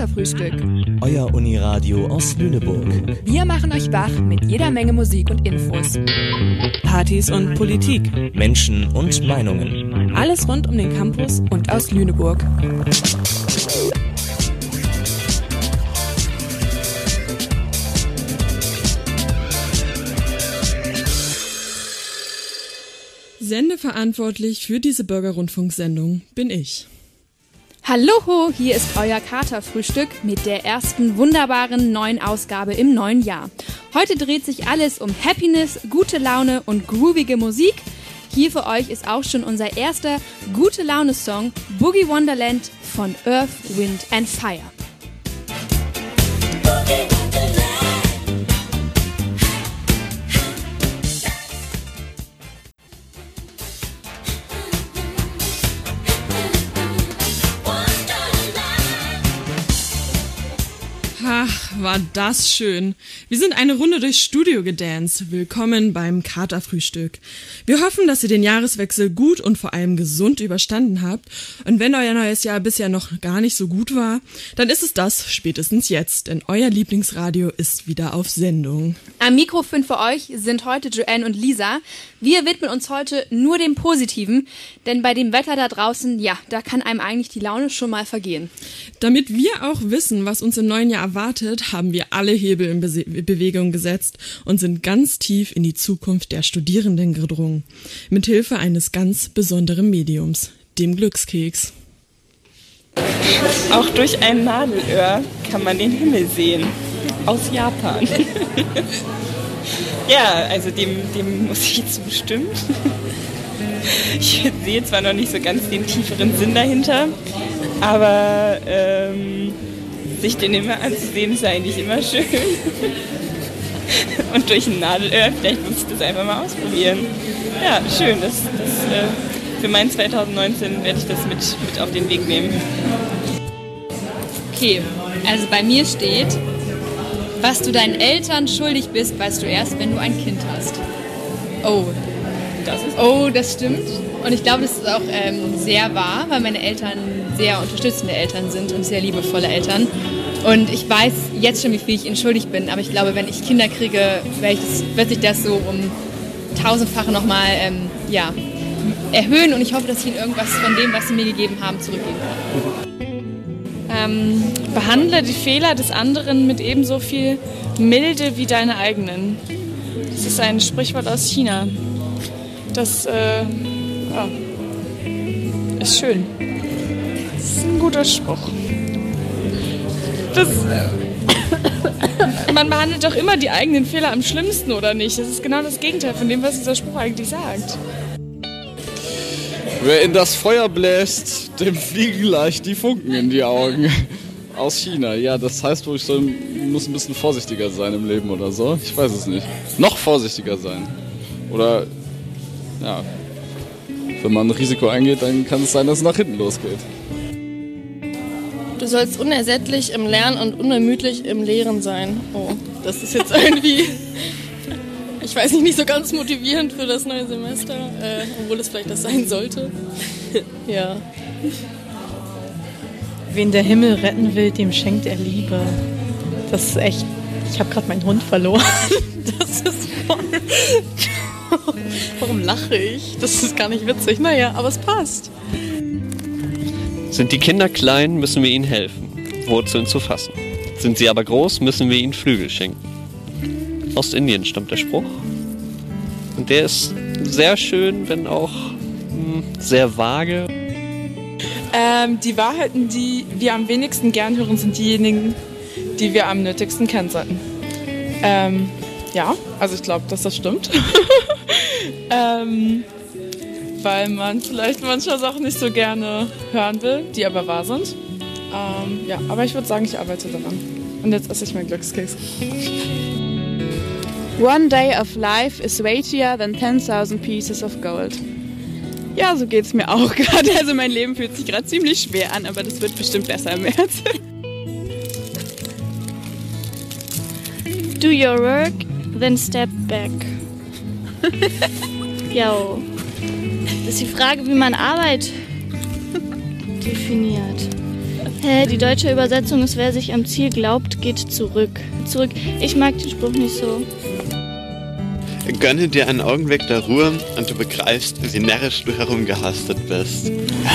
Katerfrühstück. Euer Uniradio aus Lüneburg. Wir machen euch wach mit jeder Menge Musik und Infos. Partys und Politik. Menschen und Meinungen. Alles rund um den Campus Und aus Lüneburg. Sendeverantwortlich für diese Bürgerrundfunksendung bin ich. Hallo, hier ist euer Katerfrühstück mit der ersten wunderbaren neuen Ausgabe im neuen Jahr. Heute dreht sich alles um Happiness, gute Laune und groovige Musik. Hier für euch ist auch schon unser erster gute Laune-Song Boogie Wonderland von Earth, Wind and Fire. Ach, war das schön. Wir sind eine Runde durchs Studio gedanced. Willkommen beim Katerfrühstück. Wir hoffen, dass ihr den Jahreswechsel gut und vor allem gesund überstanden habt. Und wenn euer neues Jahr bisher noch gar nicht so gut war, dann ist es das spätestens jetzt, denn euer Lieblingsradio ist wieder auf Sendung. Am Mikrofon für euch sind heute Joanne und Lisa. Wir widmen uns heute nur dem Positiven, denn bei dem Wetter da draußen, ja, da kann einem eigentlich die Laune schon mal vergehen. Damit wir auch wissen, was uns im neuen Jahr erwartet, haben wir alle Hebel in Bese Bewegung gesetzt und sind ganz tief in die Zukunft der Studierenden gedrungen. Mithilfe eines ganz besonderen Mediums, dem Glückskeks. Auch durch ein Nadelöhr kann man den Himmel sehen. Aus Japan. ja, also dem, dem muss ich zustimmen. Ich sehe zwar noch nicht so ganz den tieferen Sinn dahinter, aber ähm, sich den immer anzusehen ist eigentlich immer schön. Und durch ein Nadelöhr, vielleicht muss ich das einfach mal ausprobieren. Ja, schön. Das, das, äh, für mein 2019 werde ich das mit, mit auf den Weg nehmen. Okay, also bei mir steht, was du deinen Eltern schuldig bist, weißt du erst, wenn du ein Kind hast. Oh, Das ist oh, das stimmt. Und ich glaube, das ist auch ähm, sehr wahr, weil meine Eltern sehr unterstützende Eltern sind und sehr liebevolle Eltern. Und ich weiß jetzt schon, wie viel ich ihnen schuldig bin. Aber ich glaube, wenn ich Kinder kriege, wird sich das so um tausendfache nochmal ähm, ja, erhöhen. Und ich hoffe, dass ich ihnen irgendwas von dem, was sie mir gegeben haben, zurückgeben kann. Ähm, behandle die Fehler des anderen mit ebenso viel Milde wie deine eigenen. Das ist ein Sprichwort aus China. Das äh, ja, ist schön. Guter Spruch. Das, man behandelt doch immer die eigenen Fehler am schlimmsten, oder nicht? Das ist genau das Gegenteil von dem, was dieser Spruch eigentlich sagt. Wer in das Feuer bläst, dem fliegen leicht die Funken in die Augen. Aus China. Ja, das heißt wohl, ich soll, muss ein bisschen vorsichtiger sein im Leben oder so. Ich weiß es nicht. Noch vorsichtiger sein. Oder, ja. Wenn man ein Risiko eingeht, dann kann es sein, dass es nach hinten losgeht. Sollst unersättlich im Lernen und unermüdlich im Lehren sein. Oh, das ist jetzt irgendwie, ich weiß nicht, nicht so ganz motivierend für das neue Semester, äh, obwohl es vielleicht das sein sollte. ja. Wen der Himmel retten will, dem schenkt er Liebe. Das ist echt. Ich habe gerade meinen Hund verloren. Das ist voll. Warum lache ich? Das ist gar nicht witzig. Naja, aber es passt. Sind die Kinder klein, müssen wir ihnen helfen, Wurzeln zu fassen. Sind sie aber groß, müssen wir ihnen Flügel schenken. Ostindien stammt der Spruch. Und der ist sehr schön, wenn auch hm, sehr vage. Ähm, die Wahrheiten, die wir am wenigsten gern hören, sind diejenigen, die wir am nötigsten kennen sollten. Ähm, ja, also ich glaube, dass das stimmt. ähm, weil man vielleicht manche Sachen nicht so gerne hören will, die aber wahr sind. Ähm, ja, aber ich würde sagen, ich arbeite daran. Und jetzt esse ich meinen Glückskeks. One day of life is weightier than 10.000 pieces of gold. Ja, so geht's mir auch gerade. Also mein Leben fühlt sich gerade ziemlich schwer an, aber das wird bestimmt besser im März. Do your work, then step back. Yo. Das ist die Frage, wie man Arbeit definiert. Hä, die deutsche Übersetzung ist, wer sich am Ziel glaubt, geht zurück. Zurück. Ich mag den Spruch nicht so. Gönne dir einen Augenblick der Ruhe und du begreifst, wie närrisch du herumgehastet bist.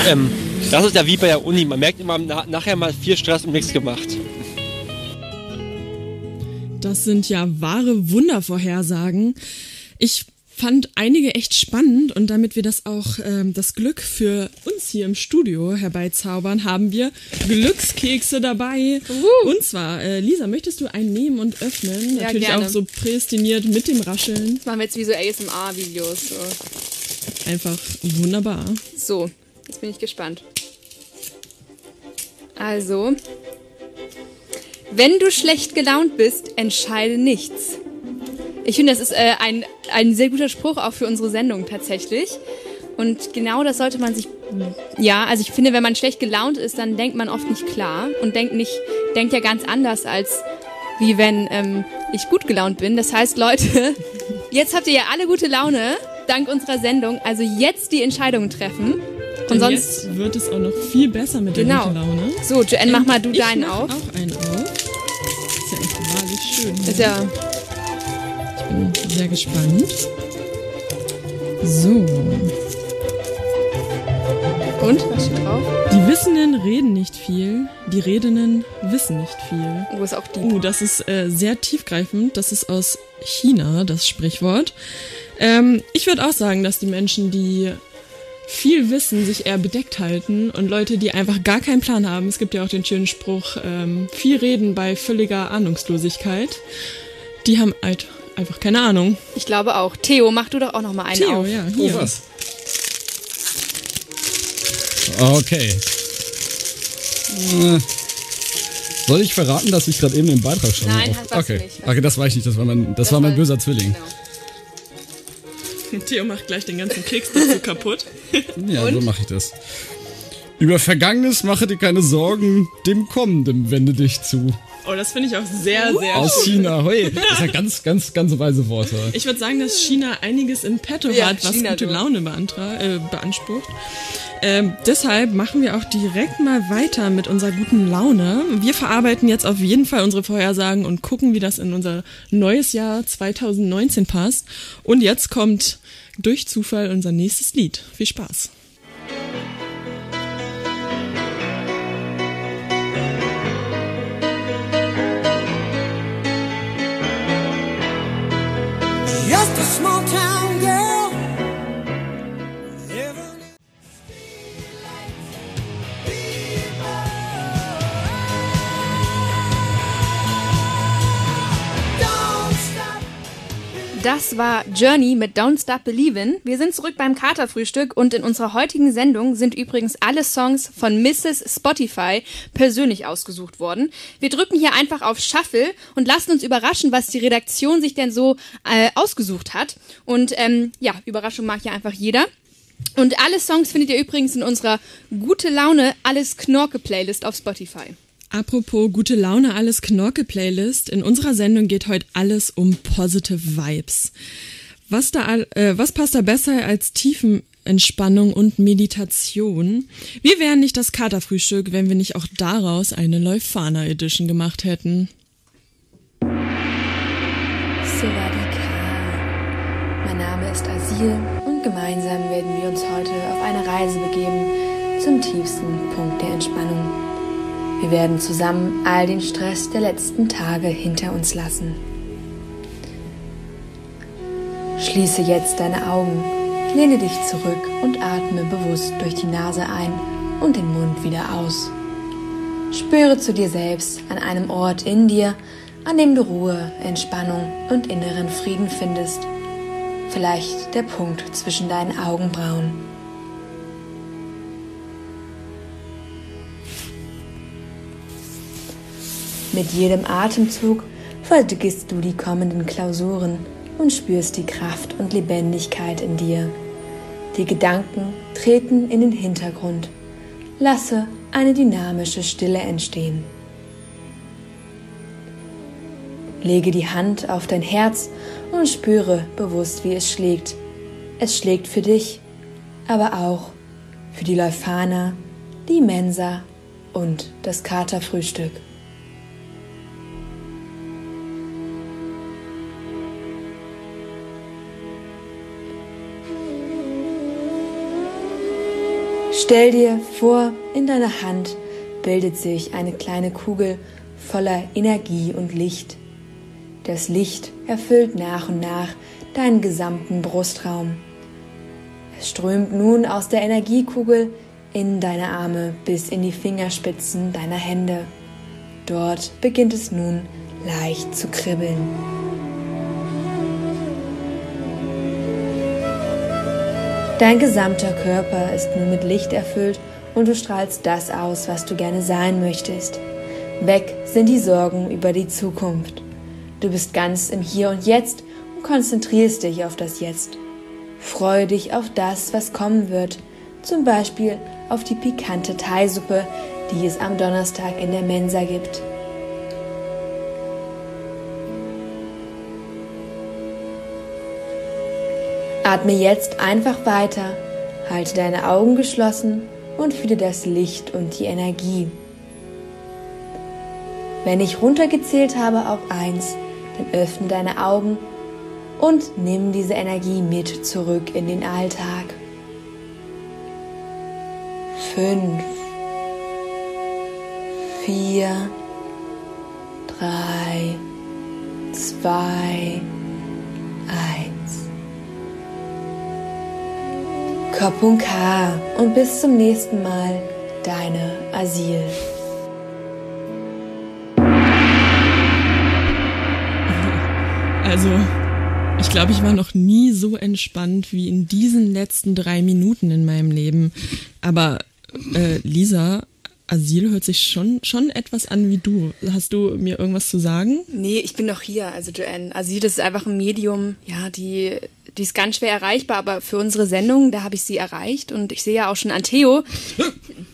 Ähm, das ist ja wie bei der Uni. Man merkt immer na nachher mal viel Stress und nichts gemacht. Das sind ja wahre Wundervorhersagen. Ich fand einige echt spannend und damit wir das auch ähm, das Glück für uns hier im Studio herbeizaubern, haben wir Glückskekse dabei. Uh. Und zwar, äh, Lisa, möchtest du einen nehmen und öffnen? Ja, Natürlich gerne. auch so prädestiniert mit dem Rascheln. Das machen wir jetzt wie so ASMR-Videos. So. Einfach wunderbar. so, jetzt bin ich gespannt. Also, wenn du schlecht gelaunt bist, entscheide nichts. Ich finde, das ist äh, ein, ein sehr guter Spruch auch für unsere Sendung tatsächlich. Und genau das sollte man sich, ja, also ich finde, wenn man schlecht gelaunt ist, dann denkt man oft nicht klar und denkt nicht, denkt ja ganz anders als wie wenn ähm, ich gut gelaunt bin. Das heißt, Leute, jetzt habt ihr ja alle gute Laune dank unserer Sendung. Also jetzt die Entscheidungen treffen. Und Denn sonst jetzt wird es auch noch viel besser mit der Genau. guten Laune. So, Joanne, mach mal du ich deinen mach auf. auch einen auf. Ist ja echt wahrlich schön. Ist ja Ich bin sehr gespannt. So. Und? Was steht drauf? Die Wissenden reden nicht viel, die Redenden wissen nicht viel. Oh, ist auch die. Uh, das ist äh, sehr tiefgreifend. Das ist aus China, das Sprichwort. Ähm, ich würde auch sagen, dass die Menschen, die viel wissen, sich eher bedeckt halten und Leute, die einfach gar keinen Plan haben. Es gibt ja auch den schönen Spruch, ähm, viel reden bei völliger Ahnungslosigkeit. Die haben halt einfach keine Ahnung. Ich glaube auch. Theo, mach du doch auch noch mal einen Theo, auf. ja, Oh, hier. was? Okay. Äh, Soll ich verraten, dass ich gerade eben im Beitrag schon Nein, auf... hast- warst du okay. nicht. okay, das war ich nicht. Das war mein, das Das war mein böser Zwilling. Theo macht gleich den ganzen Keks dazu kaputt. Ja, so mache ich das. Über Vergangenes mache dir keine Sorgen, dem Kommenden wende dich zu. Oh, das finde ich auch sehr, sehr Aus schön. China, hoi. Das sind ganz, ganz, ganz weise Worte. Ich würde sagen, dass China einiges im Petto Ja, hat, was China, gute du. Laune beantra äh, beansprucht. Ähm, deshalb machen wir auch direkt mal weiter mit unserer guten Laune. Wir verarbeiten jetzt auf jeden Fall unsere Vorhersagen und gucken, wie das in unser neues Jahr 2019 passt. Und jetzt kommt durch Zufall unser nächstes Lied. Viel Spaß. Das war Journey mit Don't Stop Believin'. Wir sind zurück beim Katerfrühstück und in unserer heutigen Sendung sind übrigens alle Songs von Mrs. Spotify persönlich ausgesucht worden. Wir drücken hier einfach auf Shuffle und lassen uns überraschen, was die Redaktion sich denn so äh, ausgesucht hat. Und ähm, ja, Überraschung mag ja einfach jeder. Und alle Songs findet ihr übrigens in unserer Gute Laune Alles Knorke Playlist auf Spotify. Apropos gute Laune, alles Knorke-Playlist. In unserer Sendung geht heute alles um Positive Vibes. Was, da, äh, was passt da besser als Tiefenentspannung und Meditation? Wir wären nicht das Katerfrühstück, wenn wir nicht auch daraus eine Leufana Edition gemacht hätten. Mein Name ist Asil und gemeinsam werden wir uns heute auf eine Reise begeben zum tiefsten Punkt der. Wir werden zusammen all den Stress der letzten Tage hinter uns lassen. Schließe jetzt deine Augen, lehne dich zurück und atme bewusst durch die Nase ein und den Mund wieder aus. Spüre zu dir selbst an einem Ort in dir, an dem du Ruhe, Entspannung und inneren Frieden findest. Vielleicht der Punkt zwischen deinen Augenbrauen. Mit jedem Atemzug vergisst du die kommenden Klausuren und spürst die Kraft und Lebendigkeit in dir. Die Gedanken treten in den Hintergrund. Lasse eine dynamische Stille entstehen. Lege die Hand auf dein Herz und spüre bewusst, wie es schlägt. Es schlägt für dich, aber auch für die Leuphana, die Mensa und das Katerfrühstück. Stell dir vor, in deiner Hand bildet sich eine kleine Kugel voller Energie und Licht. Das Licht erfüllt nach und nach deinen gesamten Brustraum. Es strömt nun aus der Energiekugel in deine Arme bis in die Fingerspitzen deiner Hände. Dort beginnt es nun leicht zu kribbeln. Dein gesamter Körper ist nun mit Licht erfüllt und du strahlst das aus, was du gerne sein möchtest. Weg sind die Sorgen über die Zukunft. Du bist ganz im Hier und Jetzt und konzentrierst dich auf das Jetzt. Freue dich auf das, was kommen wird, zum Beispiel auf die pikante Thaisuppe, die es am Donnerstag in der Mensa gibt. Atme jetzt einfach weiter, halte deine Augen geschlossen und fühle das Licht und die Energie. Wenn ich runtergezählt habe auf eins, dann öffne deine Augen und nimm diese Energie mit zurück in den Alltag. Fünf, vier, drei, zwei, Kopf K und bis zum nächsten Mal, deine Asil. Also, ich glaube, ich war noch nie so entspannt wie in diesen letzten drei Minuten in meinem Leben. Aber äh, Lisa, Asyl hört sich schon, schon etwas an wie du. Hast du mir irgendwas zu sagen? Nee, ich bin doch hier. Also Joanne, Asyl das ist einfach ein Medium, ja, die, die ist ganz schwer erreichbar, aber für unsere Sendung, da habe ich sie erreicht und ich sehe ja auch schon an Theo.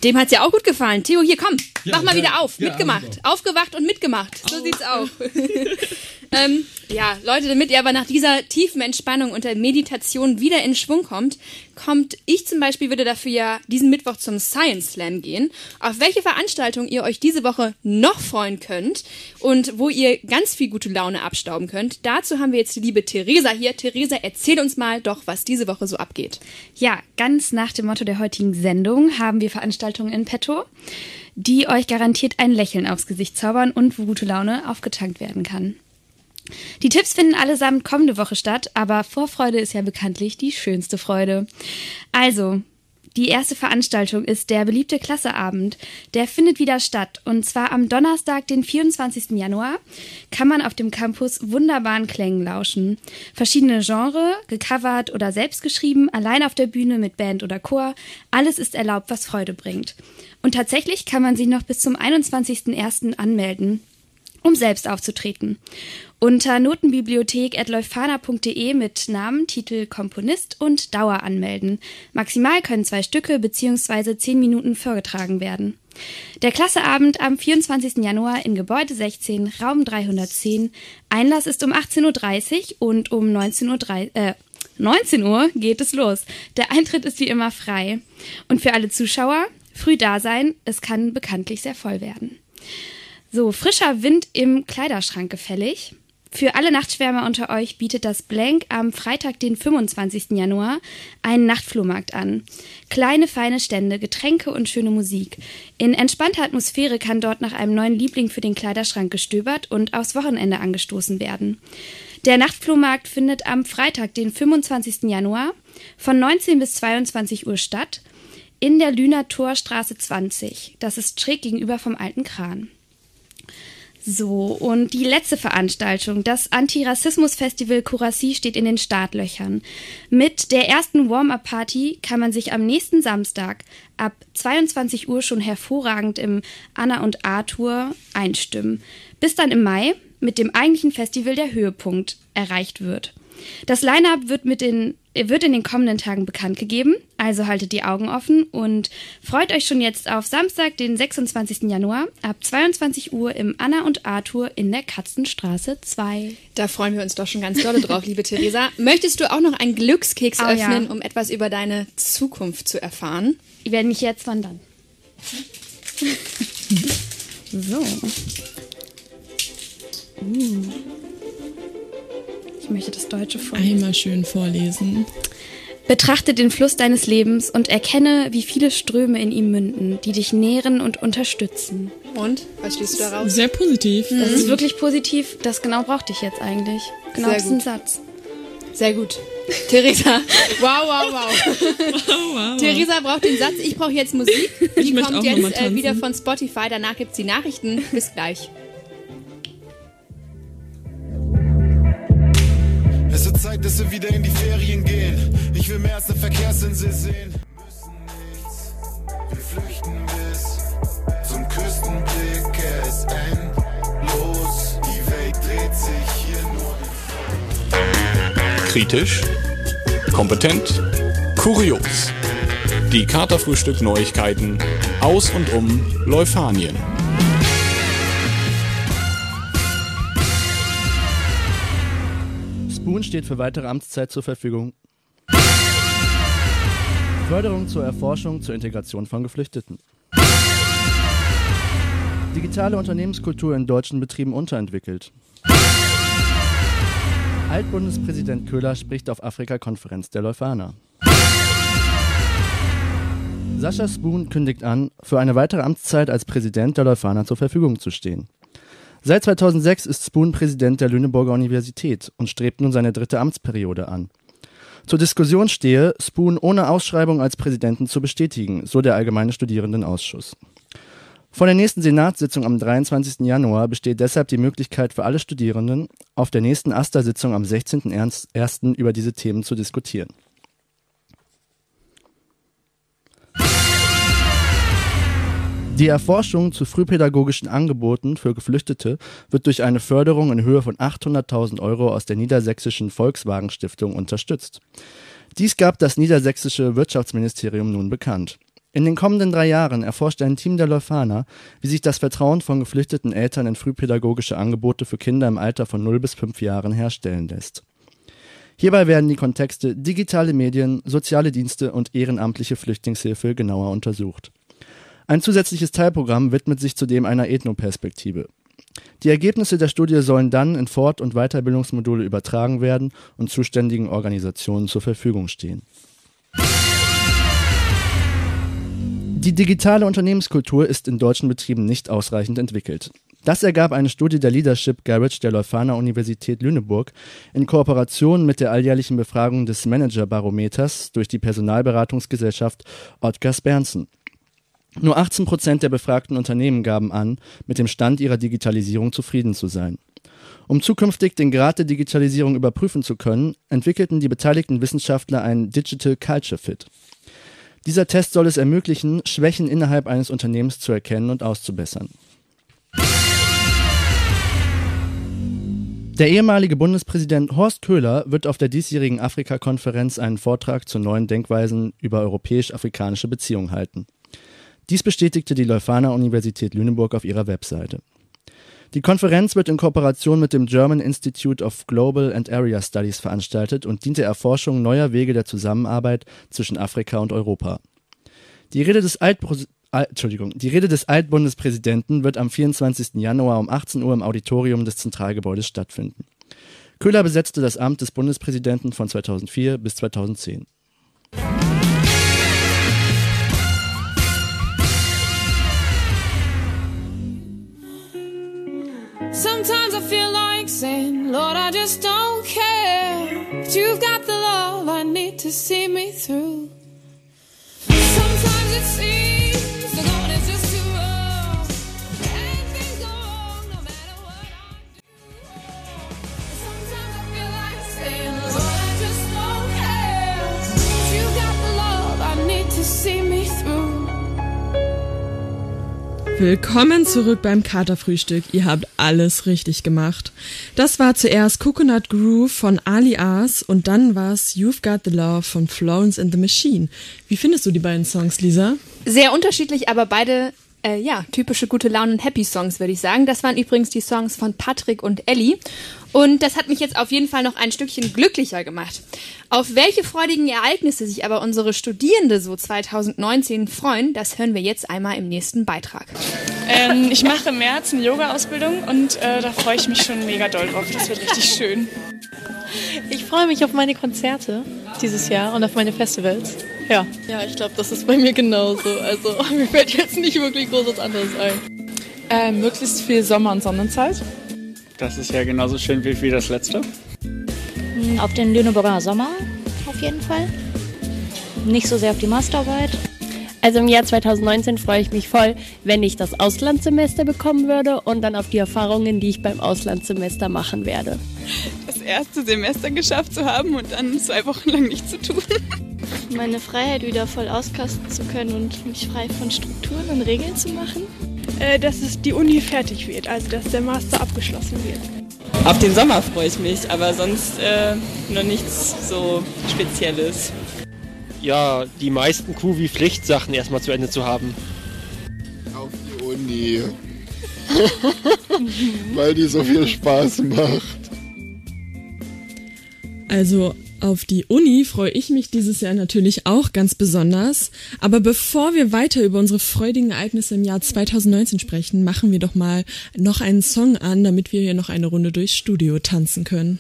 Dem hat's ja auch gut gefallen. Theo, hier komm, Ja, mach mal ja, wieder auf. ja, mitgemacht. Aufgewacht und mitgemacht. So sieht's aus. ähm, ja, Leute, damit ihr aber nach dieser tiefen Entspannung und der Meditation wieder in Schwung kommt, kommt ich zum Beispiel würde dafür ja diesen Mittwoch zum Science Slam gehen. Auf welche Veranstaltung ihr euch diese Woche noch freuen könnt und wo ihr ganz viel gute Laune abstauben könnt. Dazu haben wir jetzt die liebe Theresa hier. Theresa, erzähl uns mal doch, was diese Woche so abgeht. Ja, ganz nach dem Motto der heutigen Sendung haben wir Veranstaltungen in petto, die euch garantiert ein Lächeln aufs Gesicht zaubern und wo gute Laune aufgetankt werden kann. Die Tipps finden allesamt kommende Woche statt, aber Vorfreude ist ja bekanntlich die schönste Freude. Also, die erste Veranstaltung ist der beliebte Klasseabend. Der findet wieder statt. Und zwar am Donnerstag, den 24. Januar, kann man auf dem Campus wunderbaren Klängen lauschen. Verschiedene Genre, gecovert oder selbst geschrieben, allein auf der Bühne mit Band oder Chor. Alles ist erlaubt, was Freude bringt. Und tatsächlich kann man sich noch bis zum 21.01. anmelden um selbst aufzutreten. Unter notenbibliothek.leufana.de mit Namen, Titel, Komponist und Dauer anmelden. Maximal können zwei Stücke bzw. zehn Minuten vorgetragen werden. Der Klasseabend am 24. Januar in Gebäude 16, Raum 310. Einlass ist um 18.30 Uhr und um 19.30 Uhr, äh, 19 Uhr geht es los. Der Eintritt ist wie immer frei. Und für alle Zuschauer, früh da sein, es kann bekanntlich sehr voll werden. So, frischer Wind im Kleiderschrank gefällig. Für alle Nachtschwärmer unter euch bietet das Blank am Freitag, den 25. Januar, einen Nachtflohmarkt an. Kleine, feine Stände, Getränke und schöne Musik. In entspannter Atmosphäre kann dort nach einem neuen Liebling für den Kleiderschrank gestöbert und aufs Wochenende angestoßen werden. Der Nachtflohmarkt findet am Freitag, den 25. Januar, von 19 bis 22 Uhr statt, in der Lüner Torstraße 20. Das ist schräg gegenüber vom Alten Kran. So, und die letzte Veranstaltung, das Antirassismus-Festival Kurassi steht in den Startlöchern. Mit der ersten Warm-Up-Party kann man sich am nächsten Samstag ab 22 Uhr schon hervorragend im Anna und Arthur einstimmen. Bis dann im Mai mit dem eigentlichen Festival der Höhepunkt erreicht wird. Das Line-Up wird, mit den, wird in den kommenden Tagen bekannt gegeben, also haltet die Augen offen und freut euch schon jetzt auf Samstag, den 26. Januar ab 22 Uhr im Anna und Arthur in der Katzenstraße 2. Da freuen wir uns doch schon ganz doll drauf, liebe Theresa. Möchtest du auch noch einen Glückskeks Oh ja. öffnen, um etwas über deine Zukunft zu erfahren? Wenn nicht jetzt, wann dann? So. Uh. Ich möchte das Deutsche vorlesen. Einmal schön vorlesen. Betrachte den Fluss deines Lebens und erkenne, wie viele Ströme in ihm münden, die dich nähren und unterstützen. Und? Was schließt du daraus? Sehr positiv. Das ist wirklich positiv. Das genau brauchte ich jetzt eigentlich. Genau Sehr diesen gut. Satz. Sehr gut. Theresa, wow, wow, wow. wow. Theresa braucht den Satz, ich brauche jetzt Musik. Die Ich kommt jetzt äh, wieder von Spotify, danach gibt's die Nachrichten. Bis gleich. Zeit, dass wir wieder in die Ferien gehen. Ich will mehr als eine Verkehrsinsel sehen. Wir flüchten bis zum Küstenblick. Ist endlos. Die Welt dreht sich hier nur. Kritisch, kompetent, kurios. Die Katerfrühstück Neuigkeiten aus und um Leufanien. Spoon steht für weitere Amtszeit zur Verfügung. Förderung zur Erforschung zur Integration von Geflüchteten. Digitale Unternehmenskultur in deutschen Betrieben unterentwickelt. Altbundespräsident Köhler spricht auf Afrika-Konferenz der Leuphana. Sascha Spoon kündigt an, für eine weitere Amtszeit als Präsident der Leuphana zur Verfügung zu stehen. Seit 2006 ist Spoon Präsident der Lüneburger Universität und strebt nun seine dritte Amtsperiode an. Zur Diskussion stehe, Spoon ohne Ausschreibung als Präsidenten zu bestätigen, so der Allgemeine Studierendenausschuss. Vor der nächsten Senatssitzung am 23. Januar besteht deshalb die Möglichkeit für alle Studierenden, auf der nächsten AStA-Sitzung am 16.01. über diese Themen zu diskutieren. Die Erforschung zu frühpädagogischen Angeboten für Geflüchtete wird durch eine Förderung in Höhe von 800.000 Euro aus der Niedersächsischen Volkswagen Stiftung unterstützt. Dies gab das niedersächsische Wirtschaftsministerium nun bekannt. In den kommenden drei Jahren erforscht ein Team der Leuphana, wie sich das Vertrauen von geflüchteten Eltern in frühpädagogische Angebote für Kinder im Alter von 0 bis 5 Jahren herstellen lässt. Hierbei werden die Kontexte digitale Medien, soziale Dienste und ehrenamtliche Flüchtlingshilfe genauer untersucht. Ein zusätzliches Teilprogramm widmet sich zudem einer Ethnoperspektive. Die Ergebnisse der Studie sollen dann in Fort- und Weiterbildungsmodule übertragen werden und zuständigen Organisationen zur Verfügung stehen. Die digitale Unternehmenskultur ist in deutschen Betrieben nicht ausreichend entwickelt. Das ergab eine Studie der Leadership Garage der Leuphana Universität Lüneburg in Kooperation mit der alljährlichen Befragung des Managerbarometers durch die Personalberatungsgesellschaft Oetker Berndsen. Nur 18 Prozent der befragten Unternehmen gaben an, mit dem Stand ihrer Digitalisierung zufrieden zu sein. Um zukünftig den Grad der Digitalisierung überprüfen zu können, entwickelten die beteiligten Wissenschaftler einen Digital Culture Fit. Dieser Test soll es ermöglichen, Schwächen innerhalb eines Unternehmens zu erkennen und auszubessern. Der ehemalige Bundespräsident Horst Köhler wird auf der diesjährigen Afrika-Konferenz einen Vortrag zu neuen Denkweisen über europäisch-afrikanische Beziehungen halten. Dies bestätigte die Leuphana Universität Lüneburg auf ihrer Webseite. Die Konferenz wird in Kooperation mit dem German Institute of Global and Area Studies veranstaltet und dient der Erforschung neuer Wege der Zusammenarbeit zwischen Afrika und Europa. Die Rede des, Entschuldigung, die Rede des Altbundespräsidenten wird am 24. Januar um 18 Uhr im Auditorium des Zentralgebäudes stattfinden. Köhler besetzte das Amt des Bundespräsidenten von 2004 bis 2010. Sometimes I feel like saying, Lord, I just don't care. But you've got the love I need to see me through. Sometimes it seems Willkommen zurück beim Katerfrühstück. Ihr habt alles richtig gemacht. Das war zuerst Coconut Groove von Ali Ars und dann war's You've Got the Love von Florence and the Machine. Wie findest du die beiden Songs, Lisa? Sehr unterschiedlich, aber beide äh, ja, typische gute Laune und Happy Songs, würde ich sagen. Das waren übrigens die Songs von Patrick und Ellie. Und das hat mich jetzt auf jeden Fall noch ein Stückchen glücklicher gemacht. Auf welche freudigen Ereignisse sich aber unsere Studierende so 2019 freuen, das hören wir jetzt einmal im nächsten Beitrag. Ähm, ich mache im März eine Yoga-Ausbildung und äh, da freue ich mich schon mega doll drauf. Das wird richtig schön. Ich freue mich auf meine Konzerte dieses Jahr und auf meine Festivals. Ja. Ja, ich glaube, das ist bei mir genauso. Also mir fällt jetzt nicht wirklich groß was anderes ein. Äh, möglichst viel Sommer- und Sonnenzeit. Das ist ja genauso schön wie, wie das letzte. Hm, Auf den Lüneburger Sommer auf jeden Fall. Nicht so sehr auf die Masterarbeit. Also im Jahr 2019 freue ich mich voll, wenn ich das Auslandssemester bekommen würde und dann auf die Erfahrungen, die ich beim Auslandssemester machen werde. Das erste Semester geschafft zu haben und dann zwei Wochen lang nichts zu tun. Meine Freiheit wieder voll auskasten zu können und mich frei von Strukturen und Regeln zu machen. Äh, dass es die Uni fertig wird, also dass der Master abgeschlossen wird. Auf den Sommer freue ich mich, aber sonst äh, noch nichts so Spezielles. Ja, die meisten Q-wie-Pflichtsachen erstmal zu Ende zu haben. Auf die Uni. Weil die so viel Spaß macht. Also auf die Uni freue ich mich dieses Jahr natürlich auch ganz besonders. Aber bevor wir weiter über unsere freudigen Ereignisse im Jahr 2019 sprechen, machen wir doch mal noch einen Song an, damit wir hier noch eine Runde durchs Studio tanzen können.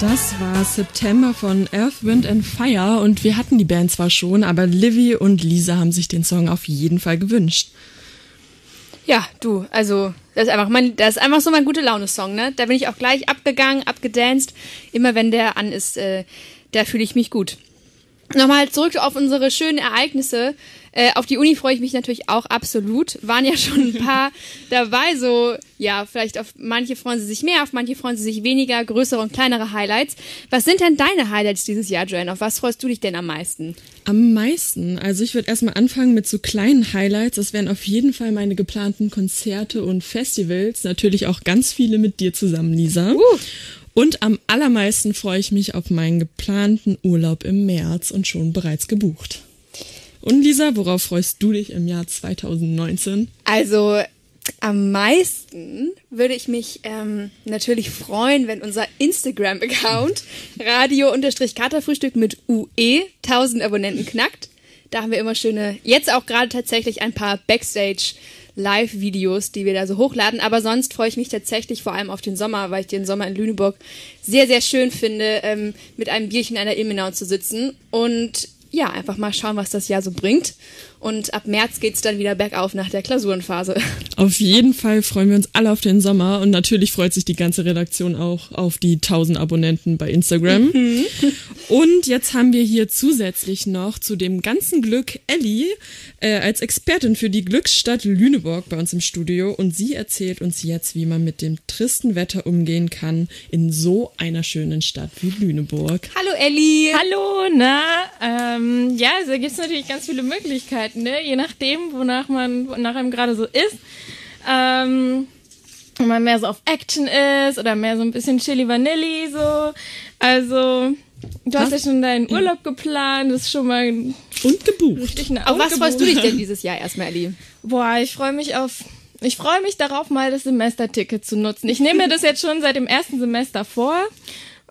Das war September von Earth, Wind and Fire und wir hatten die Band zwar schon, aber Livy und Lisa haben sich den Song auf jeden Fall gewünscht. Ja, du, also das ist einfach mein, das ist einfach so mein gute Laune-Song, ne? Da bin ich auch gleich abgegangen, abgedanced. Immer wenn der an ist, äh, da fühle ich mich gut. Nochmal zurück auf unsere schönen Ereignisse. Äh, auf die Uni freue ich mich natürlich auch absolut. Waren ja schon ein paar dabei, so, ja, vielleicht auf manche freuen sie sich mehr, auf manche freuen sie sich weniger, größere und kleinere Highlights. Was sind denn deine Highlights dieses Jahr, Joanne? Auf was freust du dich denn am meisten? Am meisten. Also ich würde erstmal anfangen mit so kleinen Highlights. Das wären auf jeden Fall meine geplanten Konzerte und Festivals. Natürlich auch ganz viele mit dir zusammen, Lisa. Und am allermeisten freue ich mich auf meinen geplanten Urlaub im März und schon bereits gebucht. Und Lisa, worauf freust du dich im Jahr 2019? Also am meisten würde ich mich ähm, natürlich freuen, wenn unser Instagram-Account radio-katerfrühstück mit UE 1000 Abonnenten knackt. Da haben wir immer schöne, jetzt auch gerade tatsächlich ein paar Backstage Live-Videos, die wir da so hochladen. Aber sonst freue ich mich tatsächlich vor allem auf den Sommer, weil ich den Sommer in Lüneburg sehr, sehr schön finde, ähm, mit einem Bierchen an der Ilmenau zu sitzen und ja, einfach mal schauen, was das Jahr so bringt. Und ab März geht's dann wieder bergauf nach der Klausurenphase. Auf jeden Fall freuen wir uns alle auf den Sommer und natürlich freut sich die ganze Redaktion auch auf die 1000 Abonnenten bei Instagram. Und jetzt haben wir hier zusätzlich noch zu dem ganzen Glück Ellie äh, als Expertin für die Glücksstadt Lüneburg bei uns im Studio und sie erzählt uns jetzt, wie man mit dem tristen Wetter umgehen kann in so einer schönen Stadt wie Lüneburg. Hallo Ellie! Hallo, na, ähm, ja, also da gibt es natürlich ganz viele Möglichkeiten, ne? je nachdem, wonach man, wonach einem gerade so ist. Ähm, wenn man mehr so auf Action ist oder mehr so ein bisschen Chili Vanilli so. Also, du hast ja schon deinen Urlaub geplant, das ist schon mal und gebucht. Richtig eine Auf was freust du dich denn dieses Jahr erstmal, Ellie? Boah, ich freue mich auf. Ich freue mich darauf, mal das Semesterticket zu nutzen. Ich nehme mir das jetzt schon seit dem ersten Semester vor.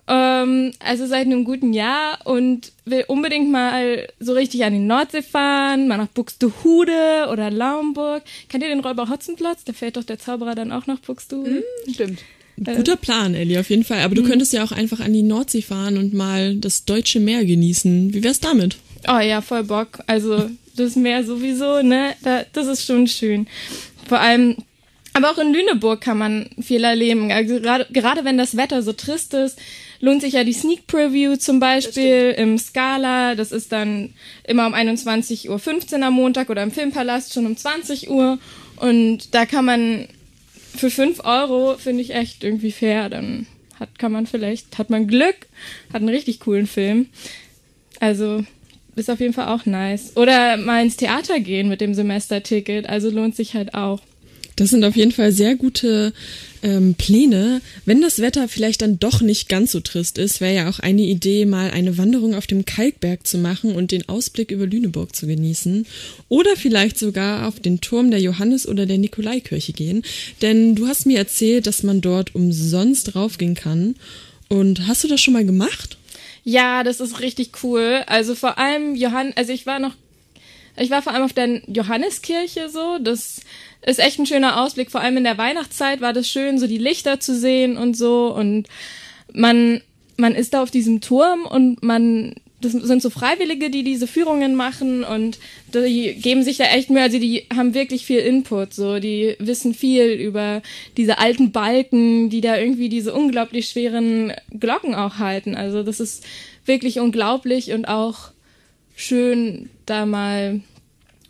Ähm, also seit einem guten Jahr und will unbedingt mal so richtig an die Nordsee fahren, mal nach Buxtehude oder Laumburg. Kennt ihr den Räuber Hotzenplotz? Da fährt doch der Zauberer dann auch nach Buxtehude. stimmt. Guter Plan, Ellie, auf jeden Fall. Aber du Mhm. könntest ja auch einfach an die Nordsee fahren und mal das deutsche Meer genießen. Wie wär's damit? Oh ja, voll Bock. Also das Meer sowieso, ne? Da, das ist schon schön. Vor allem, aber auch in Lüneburg kann man viel erleben. Also gerade, gerade wenn das Wetter so trist ist, lohnt sich ja die Sneak Preview zum Beispiel im Scala. Das ist dann immer um 21.15 Uhr am Montag oder im Filmpalast schon um 20 Uhr. Und da kann man für 5 Euro finde ich echt irgendwie fair. Dann hat, kann man vielleicht, hat man Glück, hat einen richtig coolen Film. Also ist auf jeden Fall auch nice. Oder mal ins Theater gehen mit dem Semesterticket. Also lohnt sich halt auch. Das sind auf jeden Fall sehr gute ähm, Pläne. Wenn das Wetter vielleicht dann doch nicht ganz so trist ist, wäre ja auch eine Idee, mal eine Wanderung auf dem Kalkberg zu machen und den Ausblick über Lüneburg zu genießen. Oder vielleicht sogar auf den Turm der Johannes- oder der Nikolaikirche gehen. Denn du hast mir erzählt, dass man dort umsonst raufgehen kann. Und hast du das schon mal gemacht? Ja, das ist richtig cool. Also vor allem Johann, also ich war noch, ich war vor allem auf der Johanneskirche so. Das ist echt ein schöner Ausblick. Vor allem in der Weihnachtszeit war das schön, so die Lichter zu sehen und so. Und man, man ist da auf diesem Turm und man, das sind so Freiwillige, die diese Führungen machen und die geben sich da echt Mühe. Also die haben wirklich viel Input, so. Die wissen viel über diese alten Balken, die da irgendwie diese unglaublich schweren Glocken auch halten. Also das ist wirklich unglaublich und auch schön, da mal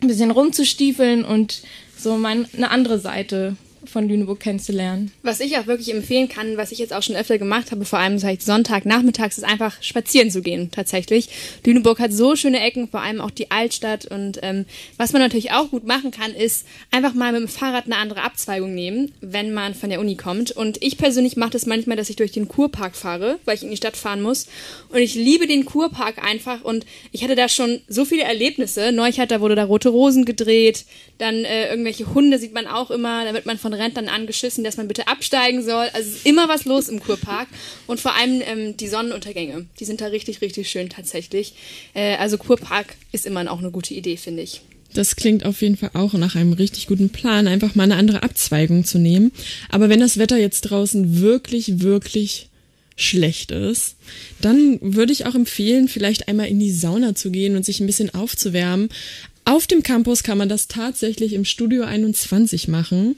ein bisschen rumzustiefeln und so eine andere Seite von Lüneburg kennenzulernen. Was ich auch wirklich empfehlen kann, was ich jetzt auch schon öfter gemacht habe, vor allem seit Sonntag nachmittags, ist einfach spazieren zu gehen, tatsächlich. Lüneburg hat so schöne Ecken, vor allem auch die Altstadt. Und ähm, was man natürlich auch gut machen kann, ist einfach mal mit dem Fahrrad eine andere Abzweigung nehmen, wenn man von der Uni kommt. Und ich persönlich mache das manchmal, dass ich durch den Kurpark fahre, weil ich in die Stadt fahren muss. Und ich liebe den Kurpark einfach. Und ich hatte da schon so viele Erlebnisse. Neulich hat, da wurde da rote Rosen gedreht. Dann äh, irgendwelche Hunde sieht man auch immer. Da wird man von Rentnern angeschissen, dass man bitte absteigen soll. Also ist immer was los im Kurpark. Und vor allem ähm, die Sonnenuntergänge. Die sind da richtig, richtig schön tatsächlich. Äh, also Kurpark ist immer auch eine gute Idee, finde ich. Das klingt auf jeden Fall auch nach einem richtig guten Plan, einfach mal eine andere Abzweigung zu nehmen. Aber wenn das Wetter jetzt draußen wirklich, wirklich schlecht ist, dann würde ich auch empfehlen, vielleicht einmal in die Sauna zu gehen und sich ein bisschen aufzuwärmen. Auf dem Campus kann man das tatsächlich im Studio 21 machen.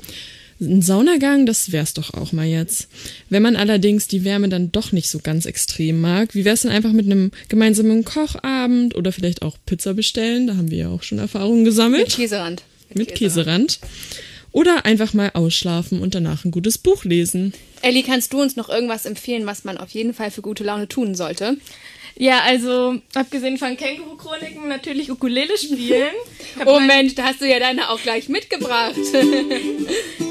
Ein Saunagang, das wär's doch auch mal jetzt. Wenn man allerdings die Wärme dann doch nicht so ganz extrem mag, wie wär's denn einfach mit einem gemeinsamen Kochabend oder vielleicht auch Pizza bestellen? Da haben wir ja auch schon Erfahrungen gesammelt. Mit Käserand. Mit Käserand. Oder einfach mal ausschlafen und danach ein gutes Buch lesen. Ellie, kannst du uns noch irgendwas empfehlen, was man auf jeden Fall für gute Laune tun sollte? Ja, also abgesehen von Känguru-Chroniken natürlich Ukulele spielen. Oh mein- Mensch, da hast du ja deine auch gleich mitgebracht.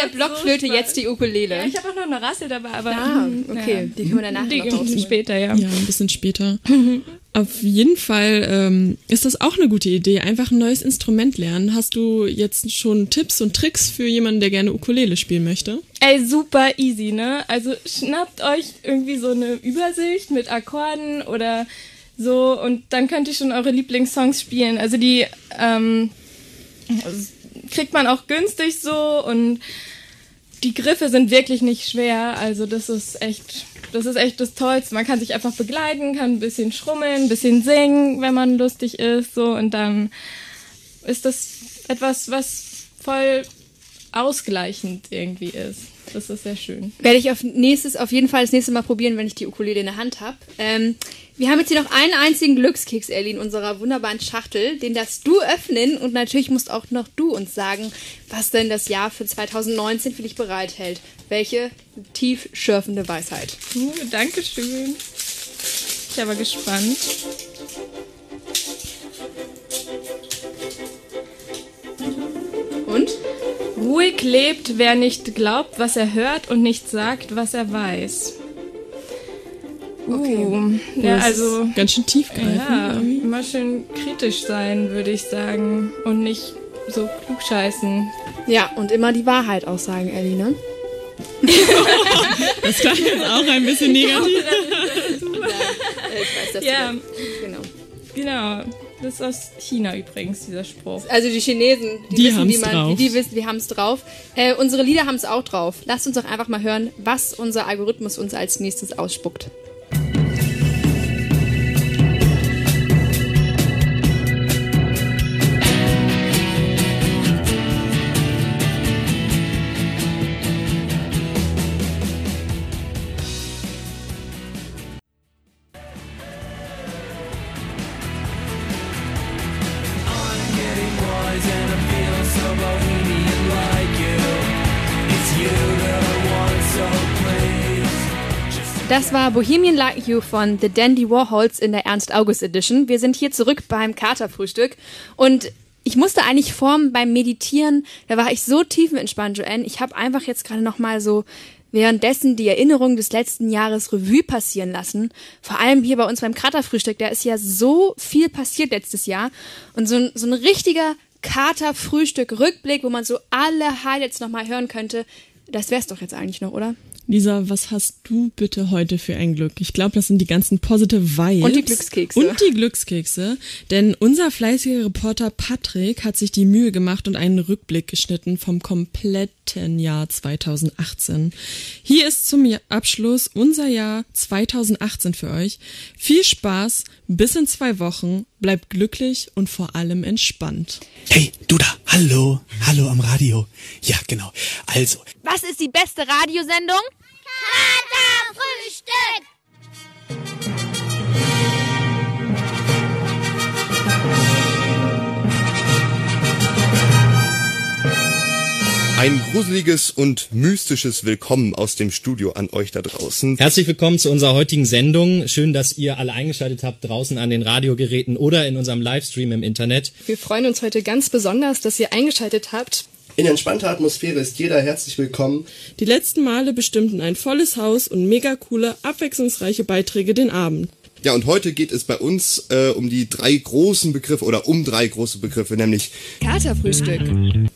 der Blockflöte jetzt die Ukulele. Ja, ich habe auch noch eine Rassel dabei, aber Ah, hm, okay, die können wir danach die noch rausholen. später, ja. Ja, ein bisschen später. Auf jeden Fall ähm, ist das auch eine gute Idee. Einfach ein neues Instrument lernen. Hast du jetzt schon Tipps und Tricks für jemanden, der gerne Ukulele spielen möchte? Ey, super easy, ne? Also schnappt euch irgendwie so eine Übersicht mit Akkorden oder so und dann könnt ihr schon eure Lieblingssongs spielen. Also die ähm, kriegt man auch günstig so und die Griffe sind wirklich nicht schwer. Also das ist echt, das ist echt das Tollste. Man kann sich einfach begleiten, kann ein bisschen schrummeln, ein bisschen singen, wenn man lustig ist, so und dann ist das etwas, was voll ausgleichend irgendwie ist. Das ist sehr schön. Werde ich auf nächstes, auf jeden Fall das nächste Mal probieren, wenn ich die Ukulele in der Hand habe. Ähm, wir haben jetzt hier noch einen einzigen Glückskeks, Ellie, in unserer wunderbaren Schachtel. Den darfst du öffnen und natürlich musst auch noch du uns sagen, was denn das Jahr für 2019 für dich bereithält. Welche tiefschürfende Weisheit. Uh, Dankeschön. Ich bin aber gespannt. Ruhig lebt, wer nicht glaubt, was er hört und nicht sagt, was er weiß. Uh, ja, Das also. ist ganz schön tiefgreifend. Ja, irgendwie. immer schön kritisch sein, würde ich sagen. Und nicht so klugscheißen. Ja, und immer die Wahrheit auch sagen, Ellie, ne? Das klang jetzt auch ein bisschen negativ. ich weiß, dass Ja. du genau. Genau. Das ist aus China übrigens, dieser Spruch. Also die Chinesen, die, Die wissen, haben's wie man, drauf. die wissen, wir haben es drauf. Äh, unsere Lieder haben es auch drauf. Lasst uns doch einfach mal hören, was unser Algorithmus uns als nächstes ausspuckt. Das war Bohemian Like You von The Dandy Warhols in der Ernst August Edition. Wir sind hier zurück beim Katerfrühstück und ich musste eigentlich vorm beim Meditieren, da war ich so tiefenentspannt, Joanne. Ich habe einfach jetzt gerade noch mal so währenddessen die Erinnerung des letzten Jahres Revue passieren lassen. Vor allem hier bei uns beim Katerfrühstück, da ist ja so viel passiert letztes Jahr und so ein, so ein richtiger Katerfrühstück-Rückblick, wo man so alle Highlights noch mal hören könnte. Das wär's doch jetzt eigentlich noch, oder? Lisa, was hast du bitte heute für ein Glück? Ich glaube, das sind die ganzen positive Vibes. Und die Glückskekse. Und die Glückskekse. Denn unser fleißiger Reporter Patrick hat sich die Mühe gemacht und einen Rückblick geschnitten vom kompletten Jahr 2018. Hier ist zum Abschluss unser Jahr 2018 für euch. Viel Spaß, bis in zwei Wochen, bleibt glücklich und vor allem entspannt. Hey, du da, hallo, hallo am Radio. Ja, genau. Also, Was ist die beste Radiosendung? Katerfrühstück! Ein gruseliges und mystisches Willkommen aus dem Studio an euch da draußen. Herzlich willkommen zu unserer heutigen Sendung. Schön, dass ihr alle eingeschaltet habt draußen an den Radiogeräten oder in unserem Livestream im Internet. Wir freuen uns heute ganz besonders, dass ihr eingeschaltet habt. In entspannter Atmosphäre ist jeder herzlich willkommen. Die letzten Male bestimmten ein volles Haus und mega coole, abwechslungsreiche Beiträge den Abend. Ja, und heute geht es bei uns äh, um die drei großen Begriffe oder um drei große Begriffe, nämlich Katerfrühstück.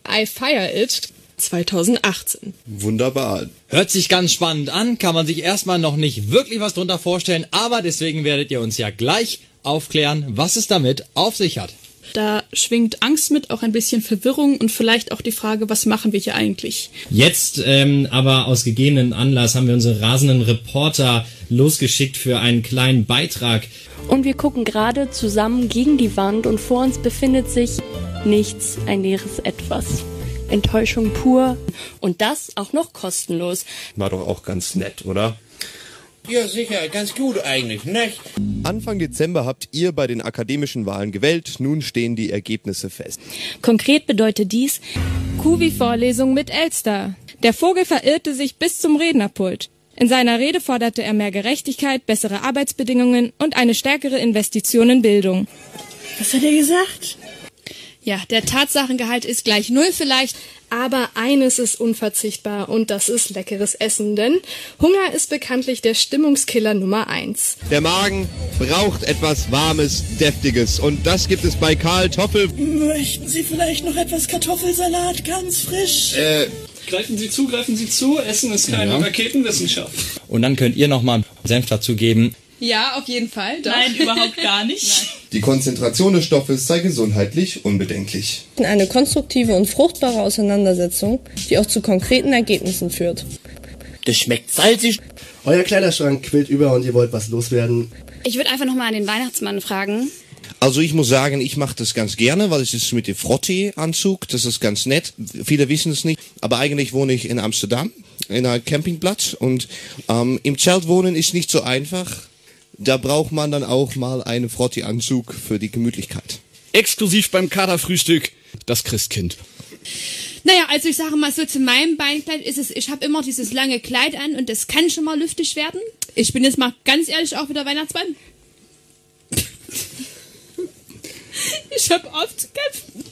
I fire it. 2018. wunderbar. Hört sich ganz spannend an, kann man sich erstmal noch nicht wirklich was drunter vorstellen, aber deswegen werdet ihr uns ja gleich aufklären, was es damit auf sich hat. Da schwingt Angst mit, auch ein bisschen Verwirrung und vielleicht auch die Frage, was machen wir hier eigentlich? Jetzt ähm, aber aus gegebenen Anlass haben wir unsere rasenden Reporter losgeschickt für einen kleinen Beitrag. Und wir gucken gerade zusammen gegen die Wand und vor uns befindet sich nichts, ein leeres Etwas. Enttäuschung pur und das auch noch kostenlos. War doch auch ganz nett, oder? Ja, sicher, ganz gut eigentlich, nicht? Anfang Dezember habt ihr bei den akademischen Wahlen gewählt, nun stehen die Ergebnisse fest. Konkret bedeutet dies Kuvi-Vorlesung mit Elster. Der Vogel verirrte sich bis zum Rednerpult. In seiner Rede forderte er mehr Gerechtigkeit, bessere Arbeitsbedingungen und eine stärkere Investition in Bildung. Was hat er gesagt? Ja, der Tatsachengehalt ist gleich null vielleicht. Aber eines ist unverzichtbar und das ist leckeres Essen, denn Hunger ist bekanntlich der Stimmungskiller Nummer eins. Der Magen braucht etwas Warmes, Deftiges und das gibt es bei Karl Toffel. Möchten Sie vielleicht noch etwas Kartoffelsalat, ganz frisch? Äh, Greifen Sie zu, greifen Sie zu. Essen ist keine Ja. Raketenwissenschaft. Und dann könnt ihr nochmal Senf dazugeben. Ja, auf jeden Fall. Doch. Nein, überhaupt gar nicht. Die Konzentration des Stoffes sei gesundheitlich unbedenklich. Eine konstruktive und fruchtbare Auseinandersetzung, die auch zu konkreten Ergebnissen führt. Das schmeckt salzig. Euer Kleiderschrank quillt über und ihr wollt was loswerden. Ich würde einfach nochmal an den Weihnachtsmann fragen. Also ich muss sagen, ich mache das ganz gerne, weil es ist mit dem Frottee-Anzug, das ist ganz nett. Viele wissen es nicht, aber eigentlich wohne ich in Amsterdam, in einem Campingplatz und ähm, im Zelt wohnen ist nicht so einfach. Da braucht man dann auch mal einen Frottee-Anzug für die Gemütlichkeit. Exklusiv beim Katerfrühstück, das Christkind. Naja, also ich sage mal so, zu meinem Beinkleid ist es, ich habe immer dieses lange Kleid an und das kann schon mal lüftig werden. Ich bin jetzt mal ganz ehrlich auch wieder Weihnachtsmann. Ich habe oft zu kämpfen.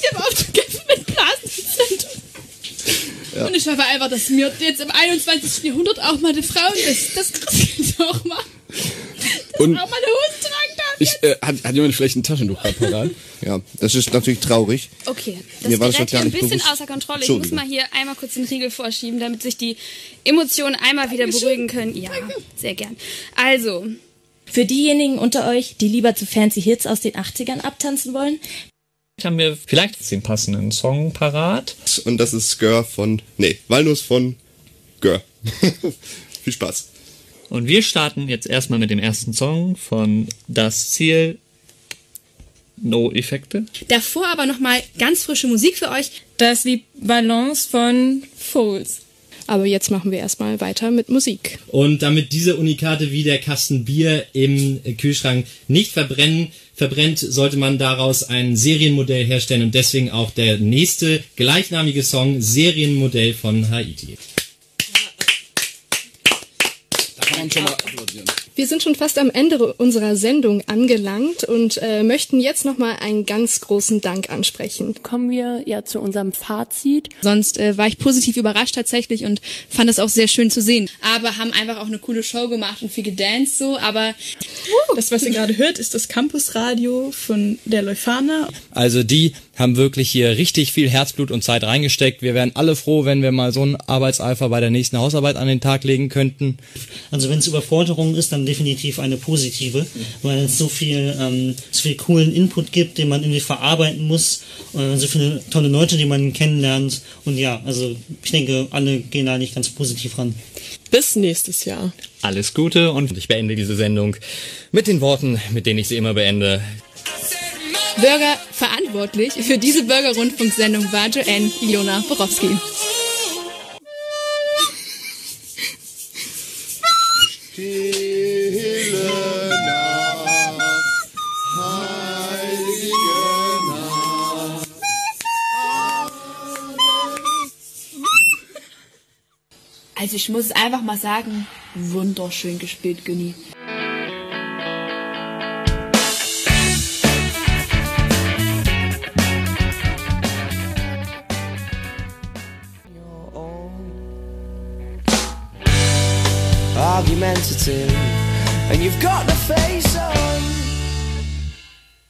Ich habe oft zu kämpfen mit Blasenentzündung. Ja. Und ich hoffe einfach, dass mir jetzt im 21. Jahrhundert auch mal die Frauen das, das auch mal, Und auch mal eine Hose tragen darf. ich, äh, hat, hat jemand vielleicht ein Taschentuch gerade parat? Ja, das ist natürlich traurig. Okay, das Mir war das ein bisschen bewusst. außer Kontrolle. Ich muss mal hier einmal kurz den Riegel vorschieben, damit sich die Emotionen einmal wieder beruhigen können. Ja, sehr gern. Also, Für diejenigen unter euch, die lieber zu fancy Hits aus den 80ern abtanzen wollen, Haben wir vielleicht den passenden Song parat? Und das ist Skör von, nee, Walnuss von Gör. Viel Spaß. Und wir starten jetzt erstmal mit dem ersten Song von Das Ziel No Effekte. Davor aber nochmal ganz frische Musik für euch. Das ist die Balance von Fools. Aber jetzt machen wir erstmal weiter mit Musik. Und damit diese Unikate wie der Kasten Bier im Kühlschrank nicht verbrennen, verbrennt, sollte man daraus ein Serienmodell herstellen und deswegen auch der nächste gleichnamige Song Serienmodell von Haiti. Da kann man schon mal applaudieren. Wir sind schon fast am Ende unserer Sendung angelangt und äh, möchten jetzt nochmal einen ganz großen Dank ansprechen. Kommen wir ja zu unserem Fazit. Sonst äh, war ich positiv überrascht tatsächlich und fand es auch sehr schön zu sehen. Aber haben einfach auch eine coole Show gemacht und viel gedanced so, aber Das, was ihr gerade hört, ist das Campusradio von der Leuphana. Also die haben wirklich hier richtig viel Herzblut und Zeit reingesteckt. Wir wären alle froh, wenn wir mal so einen Arbeitseifer bei der nächsten Hausarbeit an den Tag legen könnten. Also wenn es Überforderung ist, dann definitiv eine positive, weil es so viel, ähm, so viel coolen Input gibt, den man irgendwie verarbeiten muss, äh, so viele tolle Leute, die man kennenlernt und ja, also ich denke, alle gehen da nicht ganz positiv ran. Bis nächstes Jahr. Alles Gute und ich beende diese Sendung mit den Worten, mit denen ich sie immer beende. Bürger verantwortlich für diese Bürgerrundfunksendung war Joanne Ilona Borowski. Also ich muss es einfach mal sagen, wunderschön gespielt, Günni. Argumentative, and you've got the face